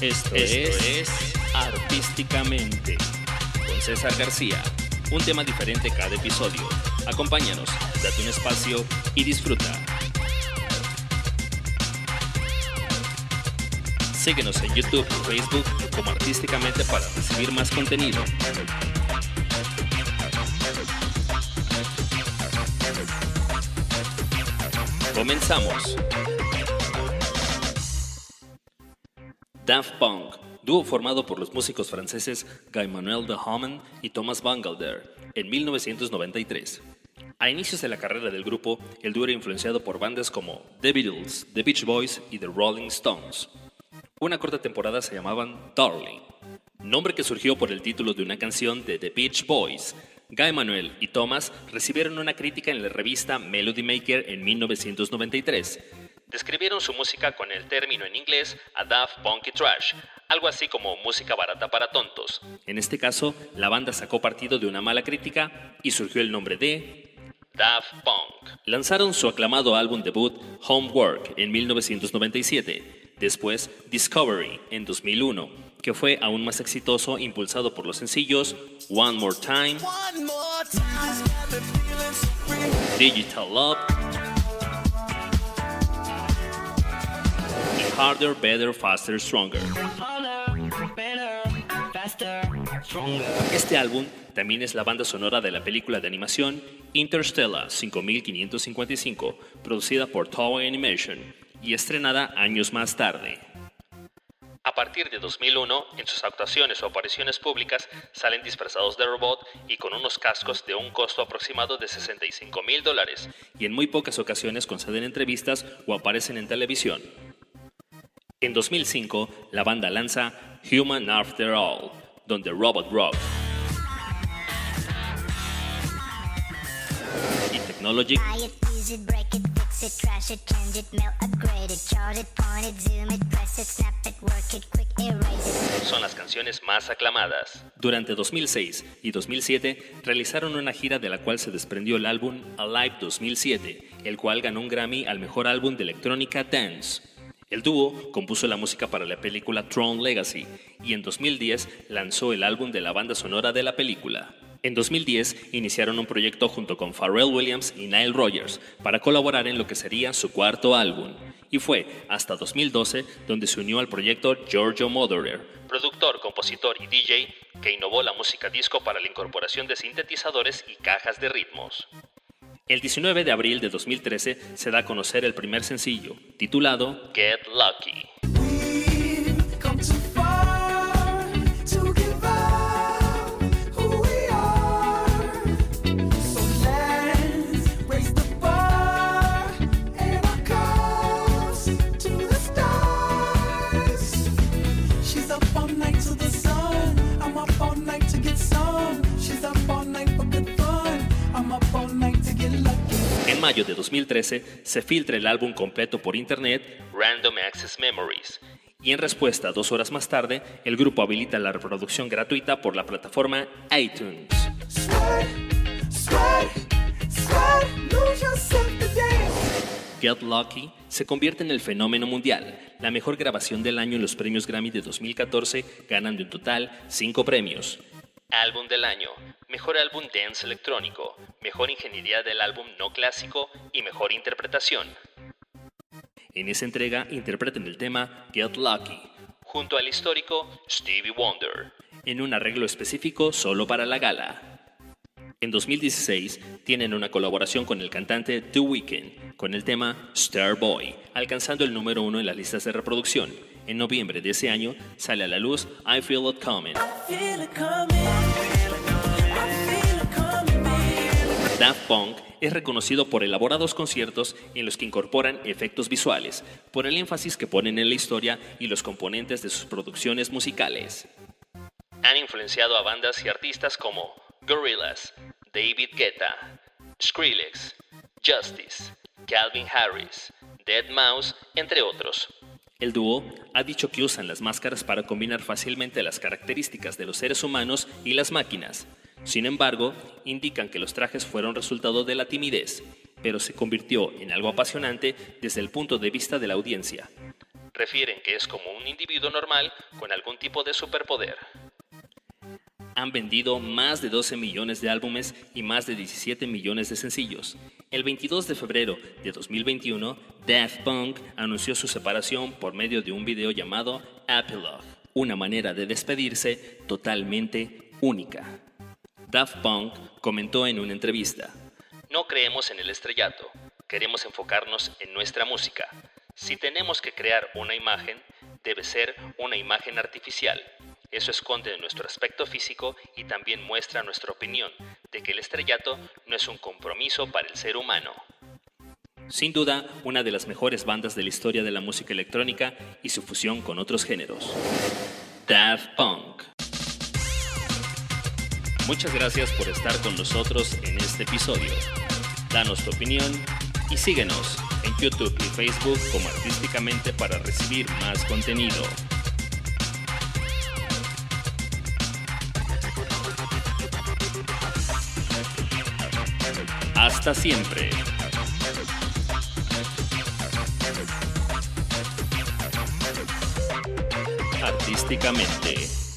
Esto, es, Artísticamente con César García. Un tema diferente cada episodio. Acompáñanos, date un espacio y disfruta. Síguenos en YouTube y Facebook como Artísticamente para recibir más contenido. Comenzamos. Daft Punk, dúo formado por los músicos franceses Guy-Manuel de Hammond y Thomas Bangalter en 1993. A inicios de la carrera del grupo, el dúo era influenciado por bandas como The Beatles, The Beach Boys y The Rolling Stones. Una corta temporada se llamaban Darling, nombre que surgió por el título de una canción de The Beach Boys. Guy Manuel y Thomas recibieron una crítica en la revista Melody Maker en 1993 describieron su música con el término en inglés a Daft Punky Trash, algo así como música barata para tontos. En este caso, la banda sacó partido de una mala crítica y surgió el nombre de Daft Punk. Lanzaron su aclamado álbum debut Homework en 1997, después Discovery en 2001, que fue aún más exitoso impulsado por los sencillos One More Time, Digital Love Harder, Better, Faster, Stronger. Este álbum también es la banda sonora de la película de animación Interstellar 5555, producida por Toei Animation y estrenada años más tarde. A partir de 2001, en sus actuaciones o apariciones públicas salen disfrazados de robot y con unos cascos de un costo aproximado de 65 mil dólares, y en muy pocas ocasiones conceden entrevistas o aparecen en televisión. En 2005, la banda lanza Human After All, donde Robot Rock y Technology son las canciones más aclamadas. Durante 2006 y 2007 realizaron una gira de la cual se desprendió el álbum Alive 2007, el cual ganó un Grammy al mejor álbum de electrónica dance. El dúo compuso la música para la película Tron Legacy y en 2010 lanzó el álbum de la banda sonora de la película. En 2010 iniciaron un proyecto junto con Pharrell Williams y Nile Rogers para colaborar en lo que sería su cuarto álbum. Y fue hasta 2012 donde se unió al proyecto Giorgio Moroder, productor, compositor y DJ que innovó la música disco para la incorporación de sintetizadores y cajas de ritmos. El 19 de abril de 2013 se da a conocer el primer sencillo, titulado Get Lucky. Mayo de 2013 se filtra el álbum completo por internet Random Access Memories y en respuesta dos horas más tarde el grupo habilita la reproducción gratuita por la plataforma iTunes. Get Lucky se convierte en el fenómeno mundial, la mejor grabación del año en los premios Grammy de 2014, ganando en total cinco premios. Álbum del año, Mejor álbum dance electrónico, Mejor ingeniería del álbum no clásico y Mejor interpretación. En esa entrega interpretan el tema Get Lucky, junto al histórico Stevie Wonder, en un arreglo específico solo para la gala. En 2016 tienen una colaboración con el cantante The Weeknd con el tema Starboy, alcanzando el número uno en las listas de reproducción. En noviembre de ese año sale a la luz I Feel It Coming. Daft Punk es reconocido por elaborados conciertos en los que incorporan efectos visuales, por el énfasis que ponen en la historia y los componentes de sus producciones musicales. Han influenciado a bandas y artistas como Gorillaz, David Guetta, Skrillex, Justice, Calvin Harris, Dead Mouse, entre otros. El dúo ha dicho que usan las máscaras para combinar fácilmente las características de los seres humanos y las máquinas, sin embargo, indican que los trajes fueron resultado de la timidez, pero se convirtió en algo apasionante desde el punto de vista de la audiencia. refieren que es como un individuo normal con algún tipo de superpoder. Han vendido más de 12 millones de álbumes y más de 17 millones de sencillos. El 22 de febrero de 2021, Daft Punk anunció su separación por medio de un video llamado Epilogue, una manera de despedirse totalmente única. Daft Punk comentó en una entrevista, No creemos en el estrellato, queremos enfocarnos en nuestra música. Si tenemos que crear una imagen, debe ser una imagen artificial. Eso esconde nuestro aspecto físico y también muestra nuestra opinión de que el estrellato no es un compromiso para el ser humano. Sin duda, una de las mejores bandas de la historia de la música electrónica y su fusión con otros géneros. Daft Punk. Muchas gracias por estar con nosotros en este episodio. Danos tu opinión y síguenos en YouTube y Facebook como Artísticamente para recibir más contenido. Siempre. Artísticamente.